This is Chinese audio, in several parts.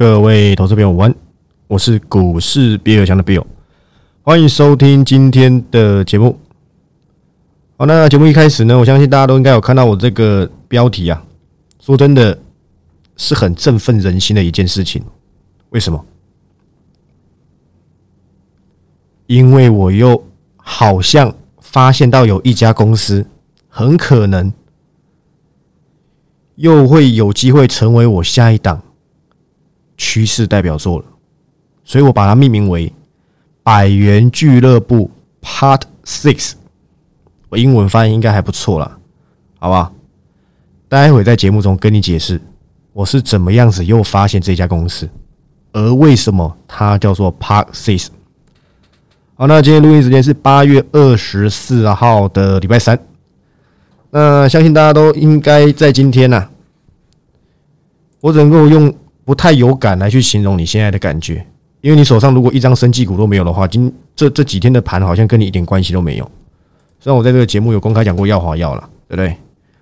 各位投资朋友，晚安，我是股市比尔强的 Bill，欢迎收听今天的节目。好，那节目一开始呢，我相信大家都应该有看到我这个标题啊。说真的，是很振奋人心的一件事情。为什么？因为我又好像发现到有一家公司，很可能又会有机会成为我下一档趋势代表作了，所以我把它命名为“百元俱乐部 Part Six”。我英文发音应该还不错啦，好吧？待会在节目中跟你解释我是怎么样子又发现这家公司，而为什么它叫做 Part Six。好，那今天录音时间是八月二十四号的礼拜三。那相信大家都应该在今天呐，我只能够用不太有感来去形容你现在的感觉，因为你手上如果一张生技股都没有的话，今这这几天的盘好像跟你一点关系都没有。虽然我在这个节目有公开讲过药华药了，对不对？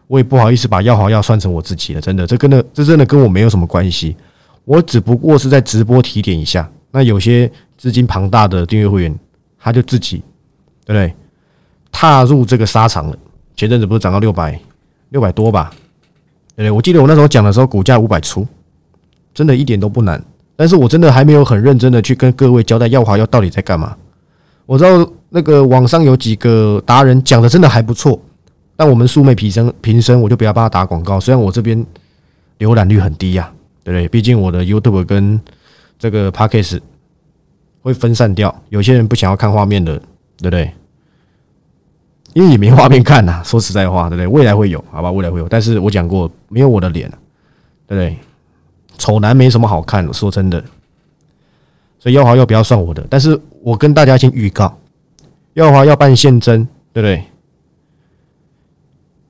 我也不好意思把药华药算成我自己的，真的，这跟那这真的跟我没有什么关系。我只不过是在直播提点一下。那有些资金庞大的订阅会员，他就自己，对不对？踏入这个沙场了。前阵子不是涨到六百六百多吧？对不对？我记得我那时候讲的时候，股价五百出，真的一点都不难。但是我真的还没有很认真的去跟各位交代耀华要到底在干嘛。我知道。那个网上有几个达人讲的真的还不错，但我们素昧平生，平生我就不要帮他打广告。虽然我这边浏览率很低呀，对不对？毕竟我的 YouTube 跟这个 Podcast 会分散掉，有些人不想要看画面的，对不对？因为也没画面看呐。说实在话，对不对？未来会有，好吧？未来会有，但是我讲过，没有我的脸，对不对？丑男没什么好看，说真的。所以耀华要不要算我的，但是我跟大家先预告。耀华要办现增，对不对？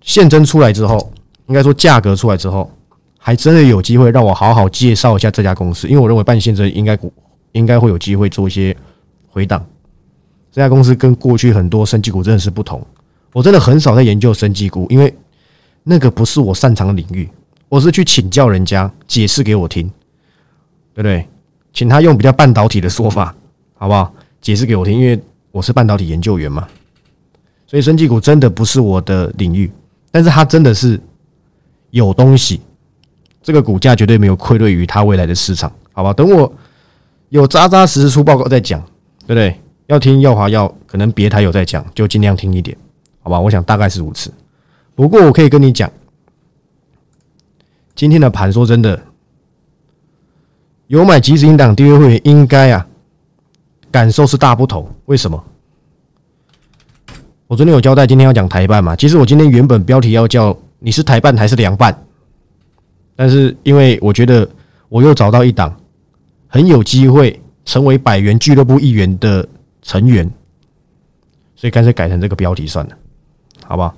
现增出来之后，应该说价格出来之后，还真的有机会让我好好介绍一下这家公司，因为我认为办现增应该应该会有机会做一些回档。这家公司跟过去很多升级股真的是不同，我真的很少在研究升级股，因为那个不是我擅长的领域。我是去请教人家解释给我听，对不对？请他用比较半导体的说法，好不好？解释给我听，因为。我是半导体研究员嘛，所以生技股真的不是我的领域，但是它真的是有东西，这个股价绝对没有愧对于它未来的市场，好吧？等我有扎扎实实出报告再讲，对不对？要听耀华要，可能别台有在讲，就尽量听一点，好吧？我想大概是如此。不过我可以跟你讲，今天的盘说真的，有买即时音档订阅会员应该啊。感受是大不同，为什么？我昨天有交代，今天要讲台办嘛。其实我今天原本标题要叫“你是台办还是凉拌”，但是因为我觉得我又找到一档很有机会成为百元俱乐部一员的成员，所以干脆改成这个标题算了，好不好？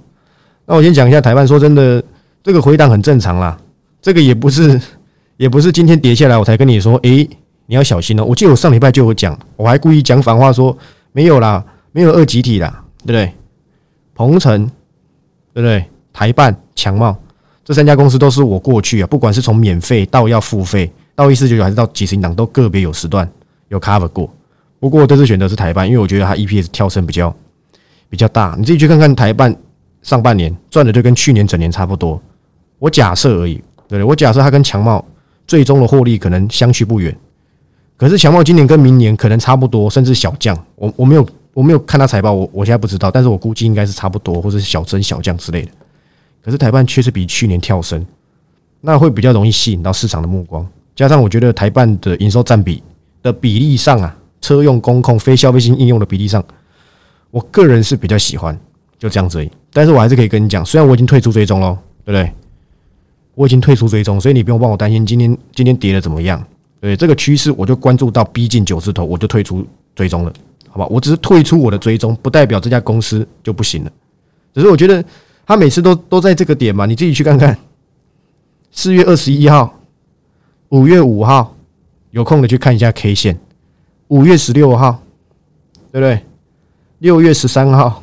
那我先讲一下台办。说真的，这个回档很正常啦，这个也不是，也不是今天跌下来我才跟你说，诶。你要小心哦！我记得我上礼拜就有讲，我还故意讲反话说没有啦，没有二集体啦，对不对？鹏程，对不对？台办、强茂这三家公司都是我过去啊，不管是从免费到要付费，到一四九九还是到几十档，都个别有时段有 cover 过。不过这次选择是台办，因为我觉得它 EPS 跳升比较比较大。你自己去看看台办上半年赚的就跟去年整年差不多。我假设而已，对不对？我假设它跟强茂最终的获利可能相去不远。可是强茂今年跟明年可能差不多，甚至小降。我我没有我没有看他财报，我我现在不知道，但是我估计应该是差不多，或者是小增小降之类的。可是台办确实比去年跳升，那会比较容易吸引到市场的目光。加上我觉得台办的营收占比的比例上啊，车用、工控、非消费性应用的比例上，我个人是比较喜欢，就这样子而已。但是我还是可以跟你讲，虽然我已经退出追踪了，对不对？我已经退出追踪，所以你不用帮我担心今天今天跌的怎么样。对这个趋势，我就关注到逼近九字头，我就退出追踪了，好吧？我只是退出我的追踪，不代表这家公司就不行了。只是我觉得他每次都都在这个点嘛，你自己去看看。四月二十一号、五月五号，有空的去看一下 K 线。五月十六号，对不对？六月十三号、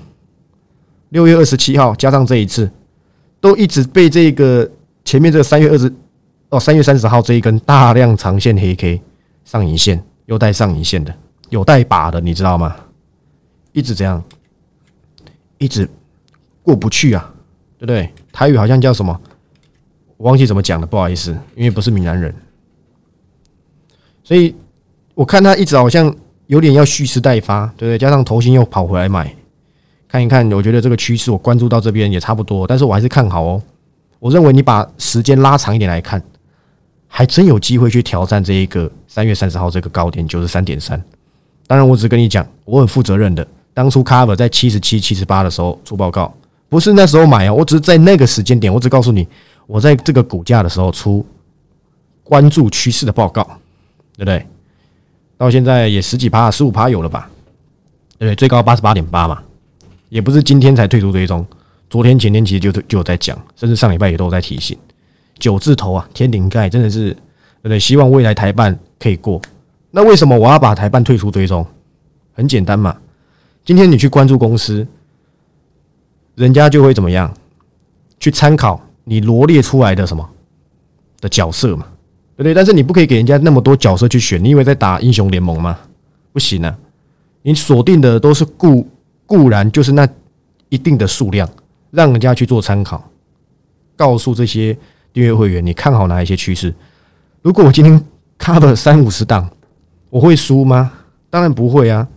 六月二十七号，加上这一次，都一直被这个前面这个三月二十。哦，三月三十号这一根大量长线黑 K 上影线，又带上影线的，有带把的，你知道吗？一直这样，一直过不去啊，对不对？台语好像叫什么？我忘记怎么讲了，不好意思，因为不是闽南人，所以我看他一直好像有点要蓄势待发，对不对？加上头型又跑回来买，看一看，我觉得这个趋势我关注到这边也差不多，但是我还是看好哦。我认为你把时间拉长一点来看，还真有机会去挑战这一个三月三十号这个高点九十三点三。当然，我只跟你讲，我很负责任的。当初 Cover 在七十七、七十八的时候出报告，不是那时候买啊，我只是在那个时间点，我只告诉你，我在这个股价的时候出关注趋势的报告，对不对？到现在也十几趴、十五趴有了吧？对不对？最高八十八点八嘛，也不是今天才退出追踪。昨天前天其实就就有在讲，甚至上礼拜也都有在提醒。九字头啊，天灵盖真的是对不对？希望未来台办可以过。那为什么我要把台办退出追踪？很简单嘛，今天你去关注公司，人家就会怎么样？去参考你罗列出来的什么的角色嘛，对不对？但是你不可以给人家那么多角色去选，你以为在打英雄联盟吗？不行啊！你锁定的都是固固然就是那一定的数量。让人家去做参考，告诉这些订阅会员，你看好哪一些趋势？如果我今天 cover 三五十档，我会输吗？当然不会啊！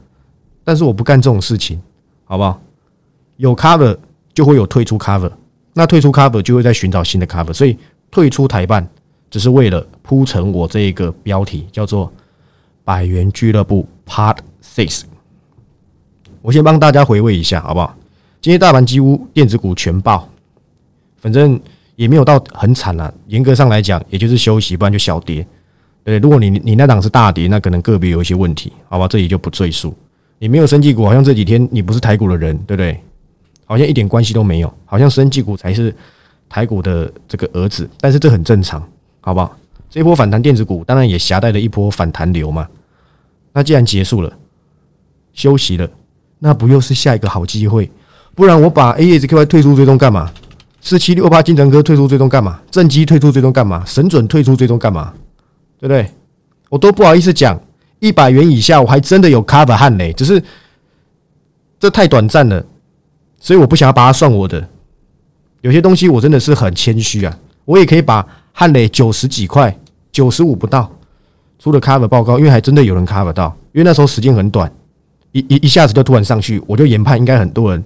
但是我不干这种事情，好不好？有 cover 就会有退出 cover，那退出 cover 就会在寻找新的 cover，所以退出台办只是为了铺成我这一个标题，叫做“百元俱乐部 Part Six”。我先帮大家回味一下，好不好？今天大盘几乎电子股全爆，反正也没有到很惨了。严格上来讲，也就是休息，不然就小跌。对，如果你你那档是大跌，那可能个别有一些问题，好吧，这里就不赘述。你没有生技股，好像这几天你不是台股的人，对不对？好像一点关系都没有，好像生技股才是台股的这个儿子。但是这很正常，好不好？这一波反弹电子股，当然也携带了一波反弹流嘛。那既然结束了，休息了，那不又是下一个好机会？不然我把 A S Q Y 退出追踪干嘛？四七六八金城哥退出追踪干嘛？正机退出追踪干嘛？神准退出追踪干嘛？对不对？我都不好意思讲，一百元以下我还真的有 cover 汉雷，只是这太短暂了，所以我不想要把它算我的。有些东西我真的是很谦虚啊，我也可以把汉雷九十几块、九十五不到出了 cover 报告，因为还真的有人 cover 到，因为那时候时间很短，一一一下子就突然上去，我就研判应该很多人。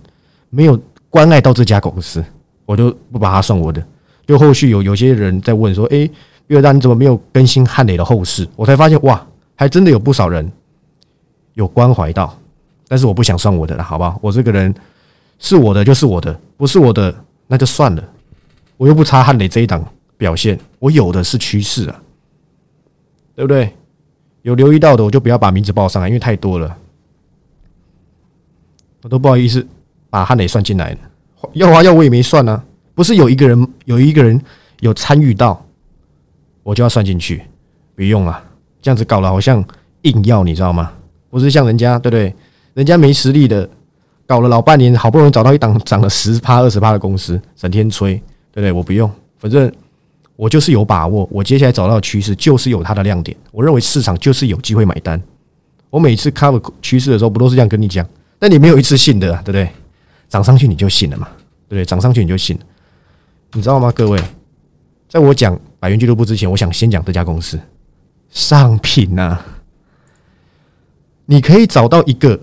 没有关爱到这家公司，我就不把它算我的。就后续有有些人在问说：“哎，岳大你怎么没有更新汉磊的后事？”我才发现，哇，还真的有不少人有关怀到，但是我不想算我的了，好不好？我这个人是我的就是我的，不是我的那就算了。我又不差汉磊这一档表现，我有的是趋势啊，对不对？有留意到的，我就不要把名字报上来，因为太多了，我都不好意思。把汉磊算进来了，要花要我也没算呢，不是有一个人有一个人有参与到，我就要算进去，别用了，这样子搞了好像硬要，你知道吗？不是像人家对不对？人家没实力的，搞了老半年，好不容易找到一档涨了十趴二十趴的公司，整天吹，对不对？我不用，反正我就是有把握，我接下来找到趋势就是有它的亮点，我认为市场就是有机会买单。我每次 cover 趋势的时候，不都是这样跟你讲？但你没有一次信的，对不对？涨上去你就信了嘛，对不对？涨上去你就信，你知道吗？各位，在我讲百元俱乐部之前，我想先讲这家公司上品呐。你可以找到一个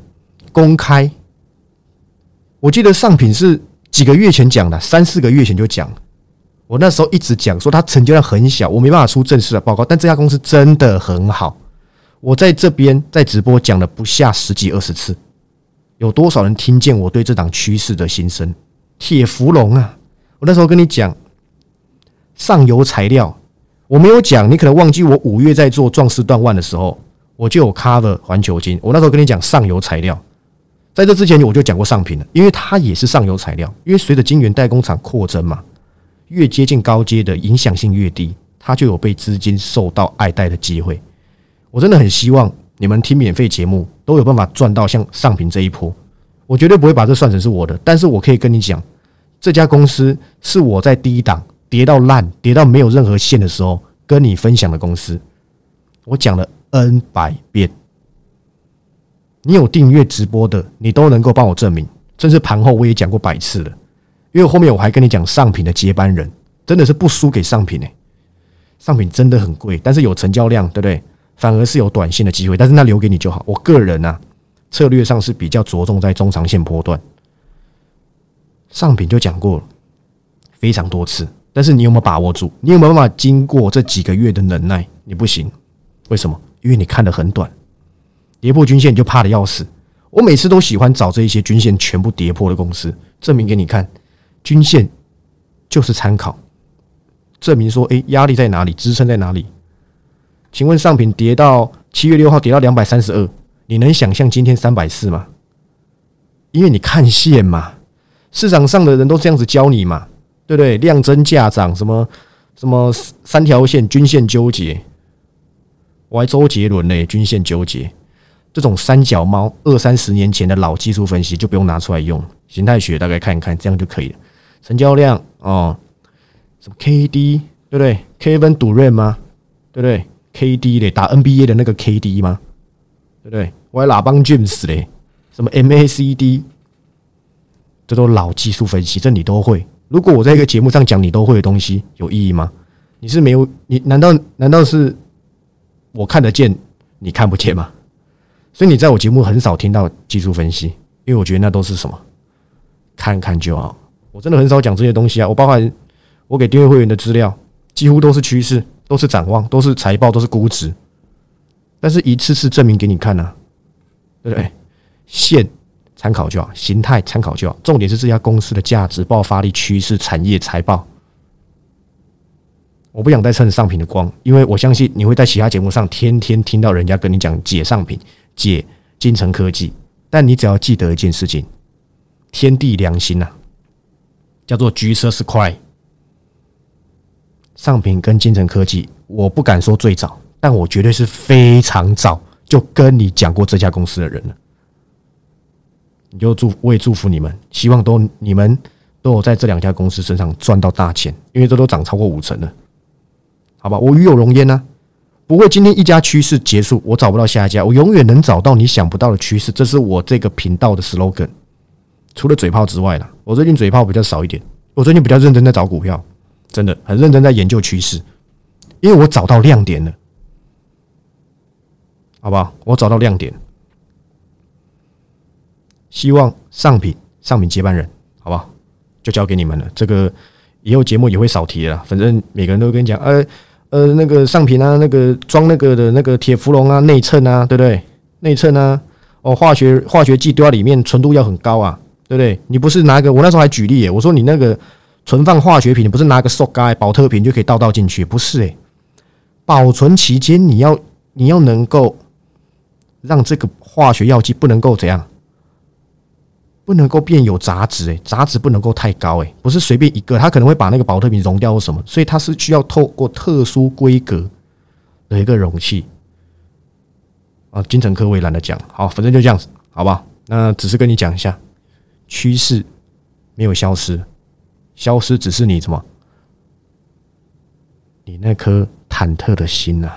公开，我记得上品是几个月前讲的，三四个月前就讲。我那时候一直讲说它成交量很小，我没办法出正式的报告，但这家公司真的很好。我在这边在直播讲了不下十几二十次。有多少人听见我对这档趋势的心声？铁芙蓉啊！我那时候跟你讲上游材料，我没有讲，你可能忘记我五月在做壮士断腕的时候，我就有 cover 环球金。我那时候跟你讲上游材料，在这之前我就讲过上品了，因为它也是上游材料。因为随着晶圆代工厂扩增嘛，越接近高阶的影响性越低，它就有被资金受到爱戴的机会。我真的很希望。你们听免费节目都有办法赚到像上品这一波，我绝对不会把这算成是我的，但是我可以跟你讲，这家公司是我在第一档跌到烂、跌到没有任何线的时候跟你分享的公司，我讲了 N 百遍。你有订阅直播的，你都能够帮我证明。甚至盘后我也讲过百次了，因为后面我还跟你讲上品的接班人，真的是不输给上品诶。上品真的很贵，但是有成交量，对不对？反而是有短线的机会，但是那留给你就好。我个人呢，策略上是比较着重在中长线波段。上品就讲过了非常多次，但是你有没有把握住？你有没有办法经过这几个月的忍耐？你不行，为什么？因为你看的很短，跌破均线你就怕的要死。我每次都喜欢找这一些均线全部跌破的公司，证明给你看，均线就是参考，证明说，哎，压力在哪里，支撑在哪里？请问上品跌到七月六号跌到两百三十二，你能想象今天三百四吗？因为你看线嘛，市场上的人都这样子教你嘛，对不对？量增价涨，什么什么三条线均线纠结，我还周杰伦嘞，均线纠结。这种三脚猫二三十年前的老技术分析就不用拿出来用，形态学大概看一看，这样就可以了。成交量哦，什么 KD 对不对？Kevin Durant 吗？对不对？KD 嘞，打 NBA 的那个 KD 吗？对不对？我还喇叭 James 嘞，什么 MACD，这都老技术分析，这你都会。如果我在一个节目上讲你都会的东西，有意义吗？你是没有？你难道难道是我看得见，你看不见吗？所以你在我节目很少听到技术分析，因为我觉得那都是什么看看就好。我真的很少讲这些东西啊。我包含我给订阅会员的资料，几乎都是趋势，都是展望，都是财报，都是估值。但是一次次证明给你看呢，对不对？线参考就好，形态参考就好，重点是这家公司的价值、爆发力、趋势、产业、财报。我不想再蹭上品的光，因为我相信你会在其他节目上天天听到人家跟你讲解上品。解金城科技，但你只要记得一件事情：天地良心呐，叫做橘色是快。上品跟金城科技，我不敢说最早，但我绝对是非常早就跟你讲过这家公司的人了。你就祝我也祝福你们，希望都你们都有在这两家公司身上赚到大钱，因为这都涨超过五成了，好吧？我与有荣焉呢。不会，今天一家趋势结束，我找不到下一家，我永远能找到你想不到的趋势，这是我这个频道的 slogan。除了嘴炮之外啦，我最近嘴炮比较少一点，我最近比较认真在找股票，真的很认真在研究趋势，因为我找到亮点了，好不好？我找到亮点，希望上品上品接班人，好不好？就交给你们了。这个以后节目也会少提了，反正每个人都跟你讲，呃。呃，那个上品啊，那个装那个的那个铁氟龙啊，内衬啊，对不对？内衬啊，哦，化学化学剂丢在里面，纯度要很高啊，对不对？你不是拿个，我那时候还举例耶，我说你那个存放化学品，你不是拿个塑胶保特瓶就可以倒倒进去，不是诶，保存期间你要你要能够让这个化学药剂不能够怎样？不能够变有杂质诶，杂质不能够太高诶，不是随便一个，它可能会把那个保特瓶溶掉或什么，所以它是需要透过特殊规格的一个容器啊。金城科我也懒得讲，好，反正就这样子，好不好？那只是跟你讲一下，趋势没有消失，消失只是你什么？你那颗忐忑的心呐。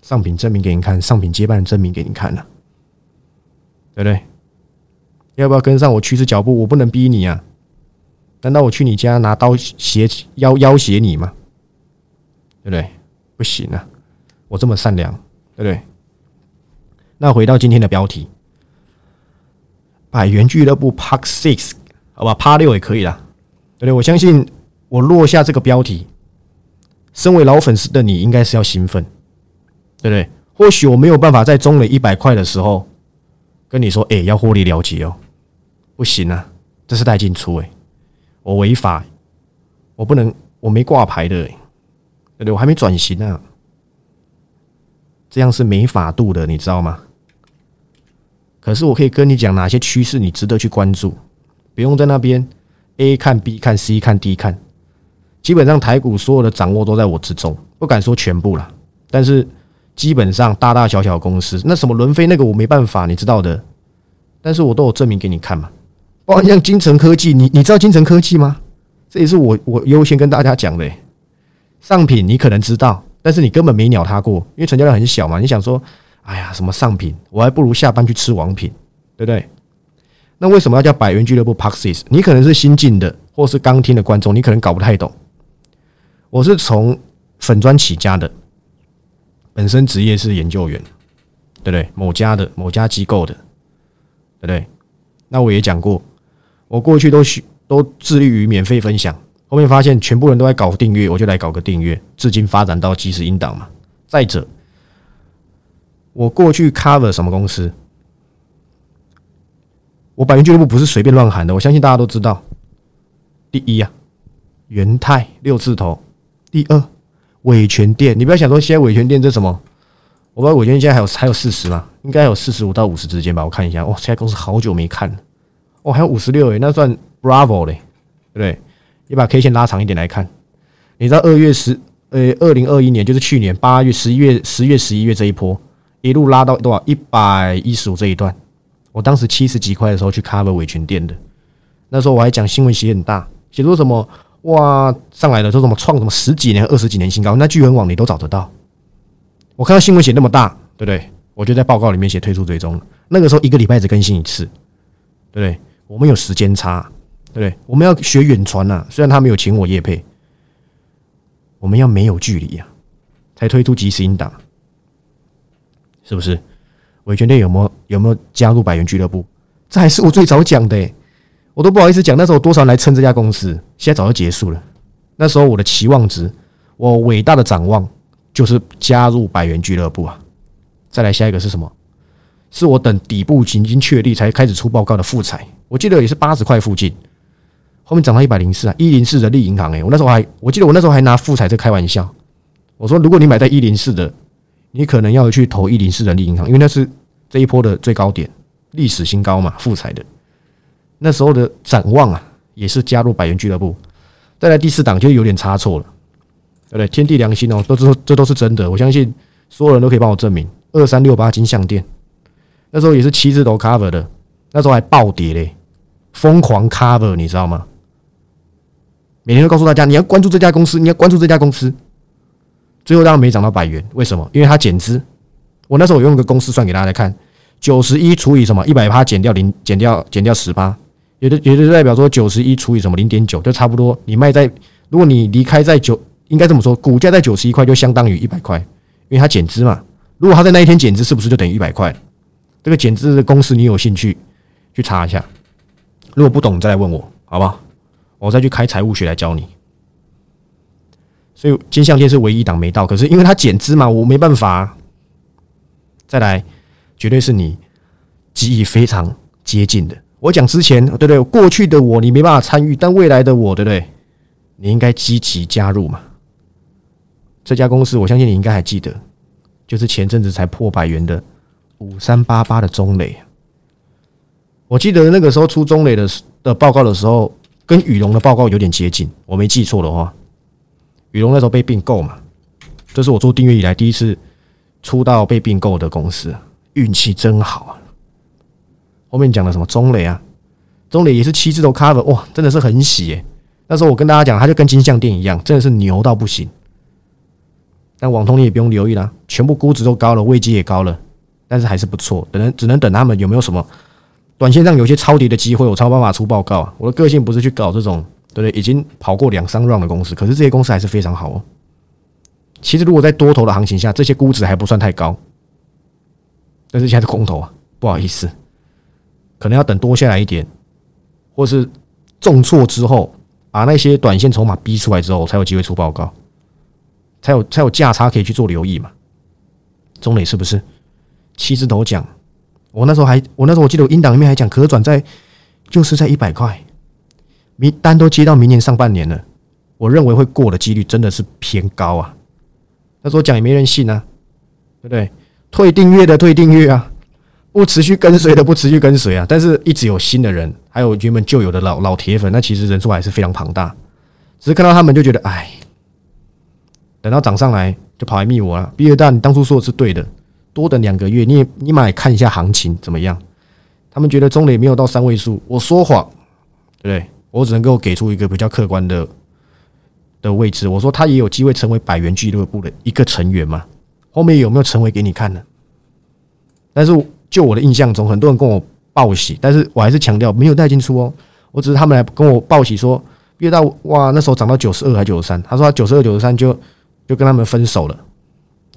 上品证明给你看，上品接班证明给你看了，对不对？要不要跟上我趋势脚步？我不能逼你啊！难道我去你家拿刀挟要要挟你吗？对不对？不行啊！我这么善良，对不对？那回到今天的标题，百元俱乐部 Park Six，好吧，Park 六也可以啦，对？我相信我落下这个标题，身为老粉丝的你应该是要兴奋，对不对？或许我没有办法在中了一百块的时候跟你说，哎，要获利了结哦。不行啊，这是带进出哎，我违法，我不能，我没挂牌的，对不对？我还没转型呢，这样是没法度的，你知道吗？可是我可以跟你讲哪些趋势你值得去关注，不用在那边 A 看 B 看 C 看 D 看，基本上台股所有的掌握都在我之中，不敢说全部了，但是基本上大大小小公司，那什么伦飞那个我没办法，你知道的，但是我都有证明给你看嘛。包括，像金城科技，你你知道金城科技吗？这也是我我优先跟大家讲的。上品你可能知道，但是你根本没鸟它过，因为成交量很小嘛。你想说，哎呀，什么上品，我还不如下班去吃王品，对不对？那为什么要叫百元俱乐部 Paxis？你可能是新进的，或是刚听的观众，你可能搞不太懂。我是从粉砖起家的，本身职业是研究员，对不对？某家的某家机构的，对不对？那我也讲过，我过去都需都致力于免费分享，后面发现全部人都在搞订阅，我就来搞个订阅，至今发展到即时音档嘛。再者，我过去 cover 什么公司？我百元俱乐部不是随便乱喊的，我相信大家都知道。第一啊，元泰六字头。第二，伟权店，你不要想说现在伟权店这什么？我不知道伟权店现在还有还有四十吗？应该有四十五到五十之间吧。我看一下，哇，这家公司好久没看了。哦，还有五十六诶，那算 Bravo 嘞，对不对？你把 K 线拉长一点来看，你知道二月十呃，二零二一年就是去年八月、十一月、十月、十一月这一波，一路拉到多少？一百一十五这一段，我当时七十几块的时候去 cover 维权店的，那时候我还讲新闻写很大，写出什么？哇，上来了，说什么创什么十几年、二十几年新高，那巨人网你都找得到。我看到新闻写那么大，对不对？我就在报告里面写退出追踪了。那个时候一个礼拜只更新一次，对不对？我们有时间差，对不对？我们要学远传呐，虽然他没有请我叶配，我们要没有距离呀，才推出即时音档，是不是？维权队有没有有没有加入百元俱乐部？这还是我最早讲的。我都不好意思讲，那时候多少人来撑这家公司，现在早就结束了。那时候我的期望值，我伟大的展望就是加入百元俱乐部啊！再来下一个是什么？是我等底部已经确立才开始出报告的富彩，我记得也是八十块附近，后面涨到一百零四啊！一零四人力银行哎，我那时候还我记得我那时候还拿富彩在开玩笑，我说如果你买在一零四的，你可能要去投一零四人力银行，因为那是这一波的最高点，历史新高嘛，富彩的。那时候的展望啊，也是加入百元俱乐部。再来第四档就有点差错了，对不对？天地良心哦，都这这都是真的，我相信所有人都可以帮我证明。二三六八金项店，那时候也是七字头 cover 的，那时候还暴跌嘞，疯狂 cover，你知道吗？每天都告诉大家你要关注这家公司，你要关注这家公司。最后当然没涨到百元，为什么？因为它减资。我那时候我用个公式算给大家来看，九十一除以什么？一百八减掉零，减掉减掉十八。也就也就代表说九十一除以什么零点九，就差不多。你卖在，如果你离开在九，应该这么说，股价在九十一块就相当于一百块，因为它减资嘛。如果它在那一天减资，是不是就等于一百块？这个减资的公式你有兴趣去查一下。如果不懂，再来问我，好不好？我再去开财务学来教你。所以金项链是唯一档没到，可是因为它减资嘛，我没办法。再来，绝对是你记忆非常接近的。我讲之前，对不对？过去的我你没办法参与，但未来的我，对不对？你应该积极加入嘛。这家公司，我相信你应该还记得，就是前阵子才破百元的五三八八的中磊。我记得那个时候出中磊的的报告的时候，跟宇龙的报告有点接近，我没记错的话，宇龙那时候被并购嘛，这是我做订阅以来第一次出到被并购的公司，运气真好啊。后面讲的什么中磊啊，中磊也是七字头 cover，哇，真的是很喜耶。那时候我跟大家讲，他就跟金项店一样，真的是牛到不行。但网通你也不用留意啦，全部估值都高了，位阶也高了，但是还是不错。等能只能等他们有没有什么短线上有些抄底的机会，我超办法出报告啊。我的个性不是去搞这种，对对？已经跑过两三 round 的公司，可是这些公司还是非常好哦。其实如果在多头的行情下，这些估值还不算太高，但是现在是空头啊，不好意思。可能要等多下来一点，或是重挫之后，把那些短线筹码逼出来之后，才有机会出报告，才有才有价差可以去做留意嘛。中磊是不是七字头讲？我那时候还我那时候我记得我音档里面还讲可转债就是在一百块，明单都接到明年上半年了，我认为会过的几率真的是偏高啊。那时候讲也没人信啊，对不对？退订阅的退订阅啊。不持续跟随的不持续跟随啊，但是一直有新的人，还有原本就有的老老铁粉，那其实人数还是非常庞大。只是看到他们就觉得，哎，等到涨上来就跑来密我了。毕业大，你当初说的是对的，多等两个月，你也你买看一下行情怎么样？他们觉得中磊没有到三位数，我说谎，对不对？我只能够给出一个比较客观的的位置，我说他也有机会成为百元俱乐部的一个成员嘛？后面有没有成为给你看呢？但是就我的印象中，很多人跟我报喜，但是我还是强调没有带进出哦。我只是他们来跟我报喜说，毕业到哇那时候涨到九十二还九十三，他说他九十二九十三就就跟他们分手了。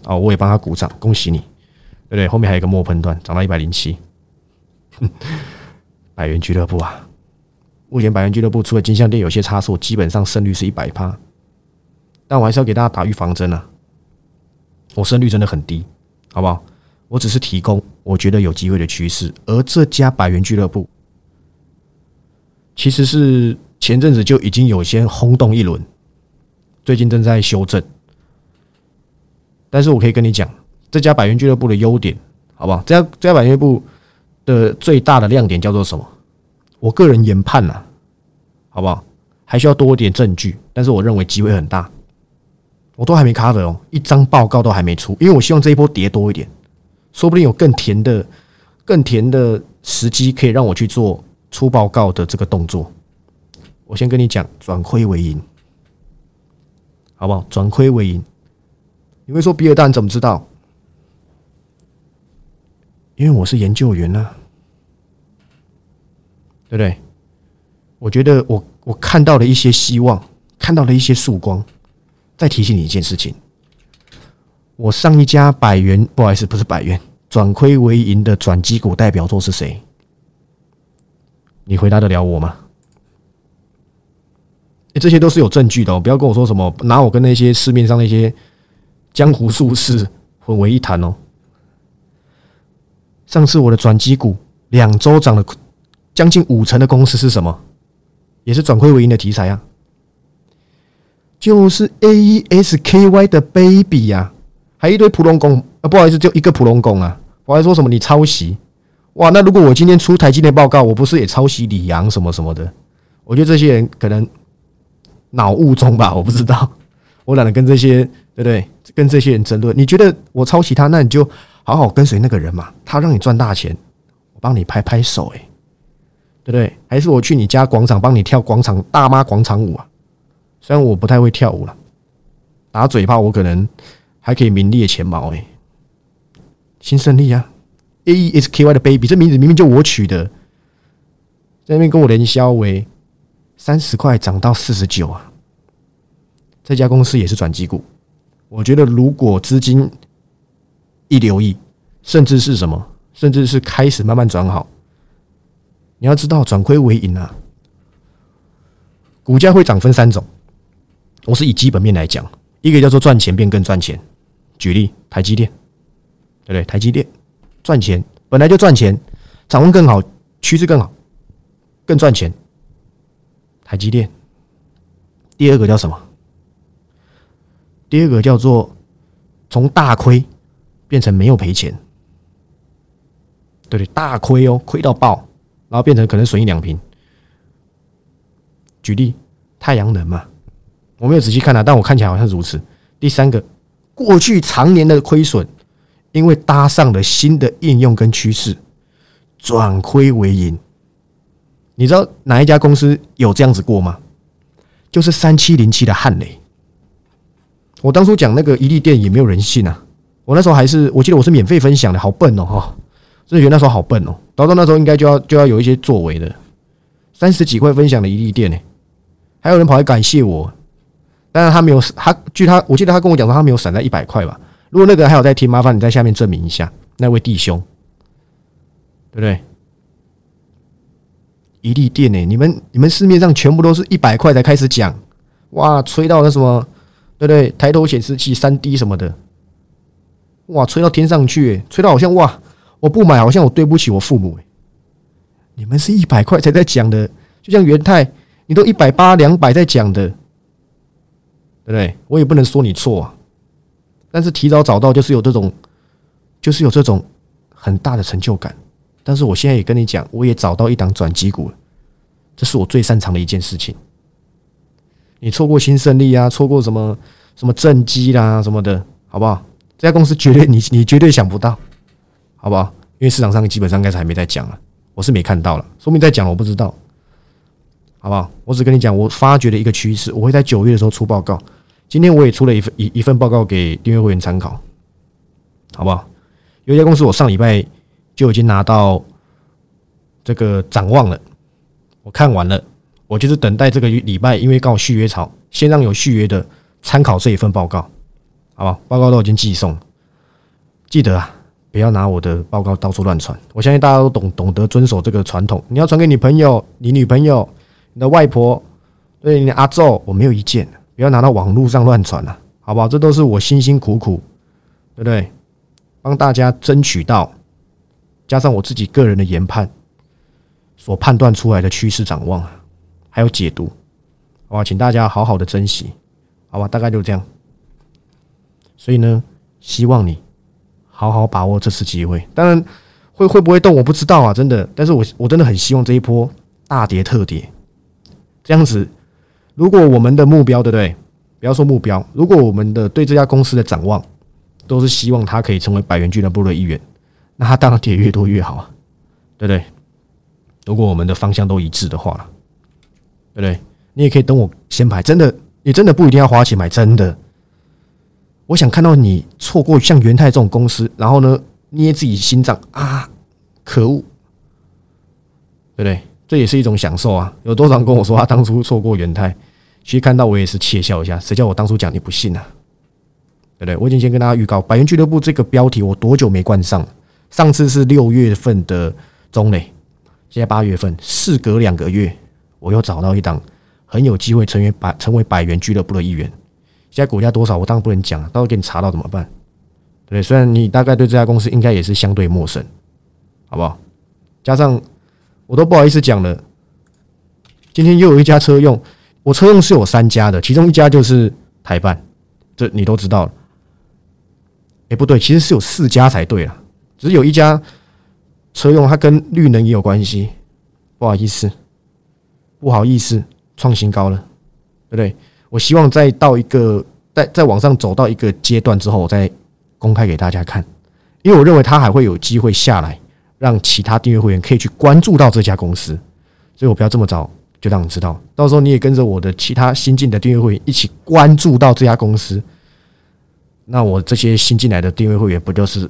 哦，我也帮他鼓掌，恭喜你，对不对？后面还有一个末喷段，涨到一百零七，百元俱乐部啊！目前百元俱乐部除了金项店有些差错，基本上胜率是一百趴。但我还是要给大家打预防针啊！我胜率真的很低，好不好？我只是提供我觉得有机会的趋势，而这家百元俱乐部其实是前阵子就已经有些轰动一轮，最近正在修正。但是我可以跟你讲，这家百元俱乐部的优点，好不好？这家这家百元俱乐部的最大的亮点叫做什么？我个人研判呐，好不好？还需要多一点证据，但是我认为机会很大。我都还没 cover 哦，一张报告都还没出，因为我希望这一波跌多一点，说不定有更甜的、更甜的时机可以让我去做出报告的这个动作。我先跟你讲，转亏为盈，好不好？转亏为盈，你会说比尔大人怎么知道？因为我是研究员呢，对不对？我觉得我我看到了一些希望，看到了一些曙光。再提醒你一件事情，我上一家百元，不好意思，不是百元，转亏为盈的转机股代表作是谁？你回答得了我吗？这些都是有证据的哦，不要跟我说什么拿我跟那些市面上那些江湖术士混为一谈哦。上次我的转机股两周涨了将近五成的公司是什么？也是转亏为盈的题材啊。就是 A E S K Y 的 baby 呀，还一堆普龙工啊，不好意思，就一个普龙工啊。我还说什么你抄袭？哇，那如果我今天出台积电报告，我不是也抄袭李阳什么什么的？我觉得这些人可能脑雾中吧，我不知道。我懒得跟这些对不对？跟这些人争论。你觉得我抄袭他，那你就好好跟随那个人嘛。他让你赚大钱，我帮你拍拍手，哎，对不对？还是我去你家广场帮你跳广场大妈广场舞啊？虽然我不太会跳舞了，打嘴炮我可能还可以名列前茅哎。新胜利啊，A E S K Y 的 baby，这名字明明就我取的，在那边跟我连销为三十块涨到四十九啊。这家公司也是转机股，我觉得如果资金一留意，甚至是什么，甚至是开始慢慢转好，你要知道转亏为盈啊，股价会涨分三种。我是以基本面来讲，一个叫做赚钱变更赚钱。举例，台积电，对不对？台积电赚钱本来就赚钱，掌握更好，趋势更好，更赚钱。台积电。第二个叫什么？第二个叫做从大亏变成没有赔钱，对对，大亏哦，亏到爆，然后变成可能损一两瓶。举例，太阳能嘛。我没有仔细看啊，但我看起来好像如此。第三个，过去常年的亏损，因为搭上了新的应用跟趋势，转亏为盈。你知道哪一家公司有这样子过吗？就是三七零七的汉雷。我当初讲那个一利店也没有人信啊。我那时候还是我记得我是免费分享的，好笨哦哈！真的觉得那时候好笨哦。到那时候应该就要就要有一些作为的。三十几块分享的一利店呢，还有人跑来感谢我。但是他没有，他据他，我记得他跟我讲说他没有闪在一百块吧。如果那个还有在听，麻烦你在下面证明一下那位弟兄，对不对？一利店呢？你们你们市面上全部都是一百块才开始讲，哇，吹到那什么，对不对？抬头显示器三 D 什么的，哇，吹到天上去，吹到好像哇，我不买好像我对不起我父母，你们是一百块才在讲的，就像元泰，你都一百八两百在讲的。对不对？我也不能说你错啊，但是提早找到就是有这种，就是有这种很大的成就感。但是我现在也跟你讲，我也找到一档转机股，这是我最擅长的一件事情。你错过新胜利啊，错过什么什么正机啦什么的，好不好？这家公司绝对你你绝对想不到，好不好？因为市场上基本上应该是还没在讲了，我是没看到了，说明在讲我不知道。好不好？我只跟你讲，我发掘的一个趋势，我会在九月的时候出报告。今天我也出了一份一一份报告给订阅会员参考，好不好？有一家公司，我上礼拜就已经拿到这个展望了，我看完了，我就是等待这个礼拜，因为刚好续约潮，先让有续约的参考这一份报告，好吧？报告都已经寄送，记得啊，不要拿我的报告到处乱传。我相信大家都懂懂得遵守这个传统，你要传给你朋友、你女朋友、你的外婆，对你的阿昼，我没有意见。不要拿到网络上乱传了，好不好？这都是我辛辛苦苦，对不对？帮大家争取到，加上我自己个人的研判所判断出来的趋势展望，还有解读，好吧？请大家好好的珍惜，好吧？大概就这样。所以呢，希望你好好把握这次机会。当然，会会不会动我不知道啊，真的。但是我我真的很希望这一波大跌特跌，这样子。如果我们的目标，对不对？不要说目标，如果我们的对这家公司的展望都是希望它可以成为百元俱乐部的一员，那它当然跌越多越好啊，对不对？如果我们的方向都一致的话，对不对？你也可以等我先排，真的，你真的不一定要花钱买，真的。我想看到你错过像元泰这种公司，然后呢捏自己心脏啊，可恶，对不对？这也是一种享受啊！有多少人跟我说他当初错过元泰？其实看到我也是窃笑一下，谁叫我当初讲你不信呢？对不对？我已经先跟大家预告，百元俱乐部这个标题我多久没冠上？上次是六月份的中磊，现在八月份，事隔两个月，我又找到一档很有机会成为百成为百元俱乐部的一员。现在股价多少？我当然不能讲，到时候给你查到怎么办？对，虽然你大概对这家公司应该也是相对陌生，好不好？加上我都不好意思讲了，今天又有一家车用。我车用是有三家的，其中一家就是台办，这你都知道了。哎，不对，其实是有四家才对了，只有一家车用它跟绿能也有关系。不好意思，不好意思，创新高了，对不对？我希望再到一个在在往上走到一个阶段之后，我再公开给大家看，因为我认为它还会有机会下来，让其他订阅会员可以去关注到这家公司，所以我不要这么早。就让你知道，到时候你也跟着我的其他新进的订阅会员一起关注到这家公司，那我这些新进来的订阅会员不就是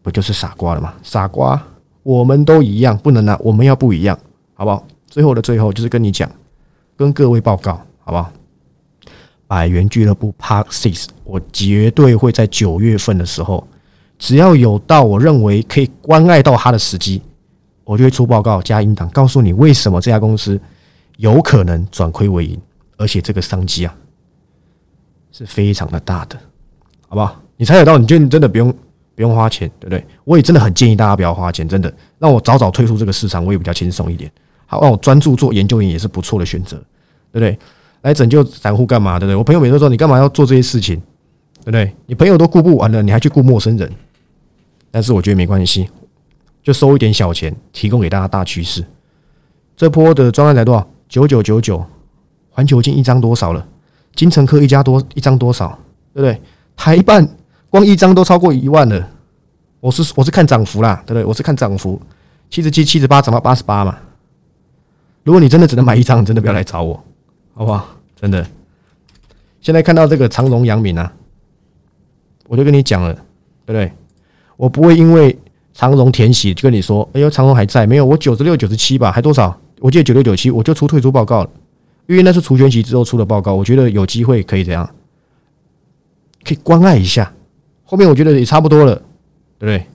不就是傻瓜了吗？傻瓜，我们都一样，不能啊，我们要不一样，好不好？最后的最后，就是跟你讲，跟各位报告，好不好？百元俱乐部 Park Six，我绝对会在九月份的时候，只要有到我认为可以关爱到他的时机。我就会出报告加音档，告诉你为什么这家公司有可能转亏为盈，而且这个商机啊是非常的大的，好不好？你猜得到，你就真的不用不用花钱，对不对？我也真的很建议大家不要花钱，真的让我早早退出这个市场，我也比较轻松一点。好，让我专注做研究员也是不错的选择，对不对？来拯救散户干嘛？对不对？我朋友每次说你干嘛要做这些事情，对不对？你朋友都顾不完了，你还去顾陌生人？但是我觉得没关系。就收一点小钱，提供给大家大趋势。这波的专案来多少？九九九九，环球金一张多少了？金城科一家多一张多少？对不对？台办光一张都超过一万了。我是我是看涨幅啦，对不对？我是看涨幅，七十七、七十八涨到八十八嘛。如果你真的只能买一张，真的不要来找我，好不好？真的。现在看到这个长荣、阳明啊，我就跟你讲了，对不对？我不会因为。长荣填息就跟你说，哎呦，长荣还在没有？我九十六、九十七吧，还多少？我记得九六、九七，我就出退出报告了，因为那是除权息之后出的报告。我觉得有机会可以这样，可以关爱一下。后面我觉得也差不多了，对不对？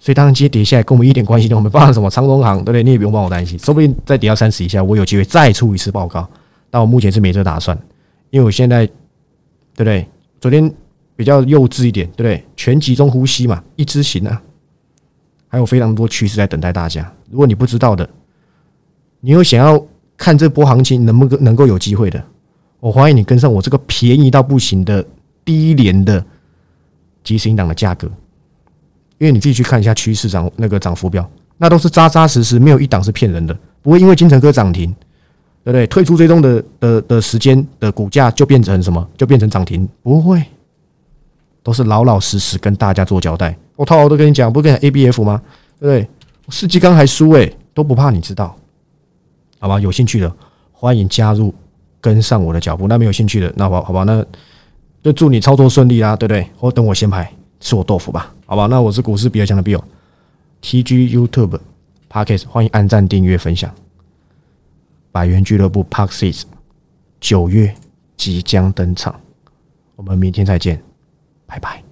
所以当然今天跌下来跟我们一点关系都没有。发生什么长荣行，对不对？你也不用帮我担心，说不定再跌到三十以下，我有机会再出一次报告。但我目前是没这打算，因为我现在，对不对？昨天比较幼稚一点，对不对？全集中呼吸嘛，一只行啊。还有非常多趋势在等待大家。如果你不知道的，你有想要看这波行情能不能够有机会的，我欢迎你跟上我这个便宜到不行的低廉的即时档的价格。因为你自己去看一下趋势涨那个涨幅表，那都是扎扎实实，没有一档是骗人的，不会因为金城哥涨停，对不对？退出追踪的的的时间的股价就变成什么？就变成涨停？不会，都是老老实实跟大家做交代。我套我都跟你讲，不跟你 A B F 吗？对不对？世纪刚还输诶，都不怕你知道，好吧？有兴趣的欢迎加入，跟上我的脚步。那没有兴趣的，那好好吧，那就祝你操作顺利啦，对不对？或等我先排吃我豆腐吧，好吧？那我是股市比尔强的 Bill，TG YouTube Podcast，欢迎按赞、订阅、分享。百元俱乐部 Park Six 九月即将登场，我们明天再见，拜拜。